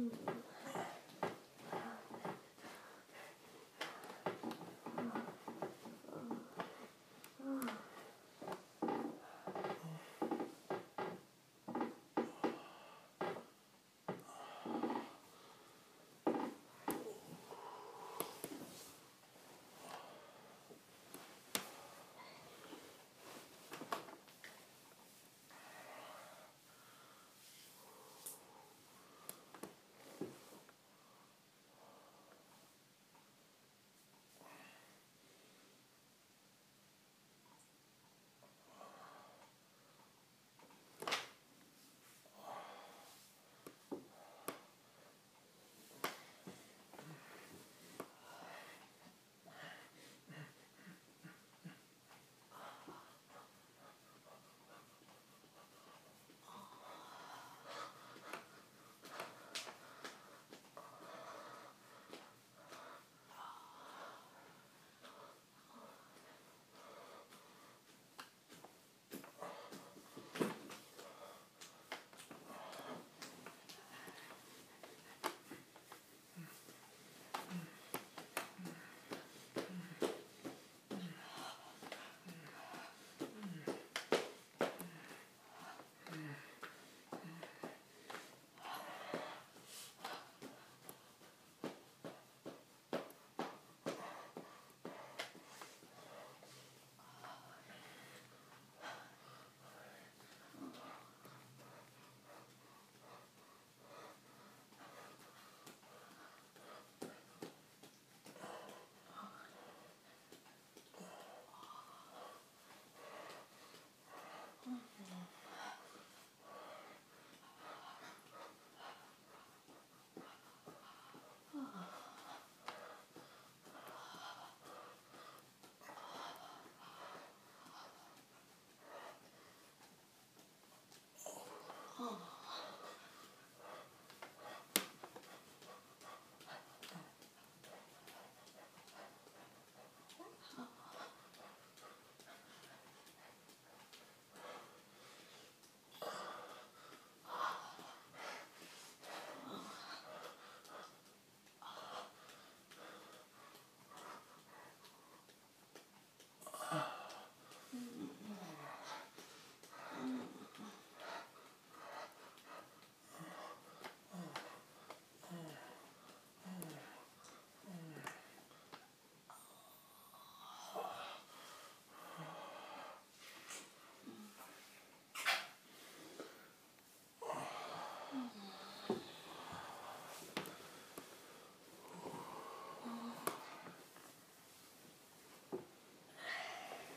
Um,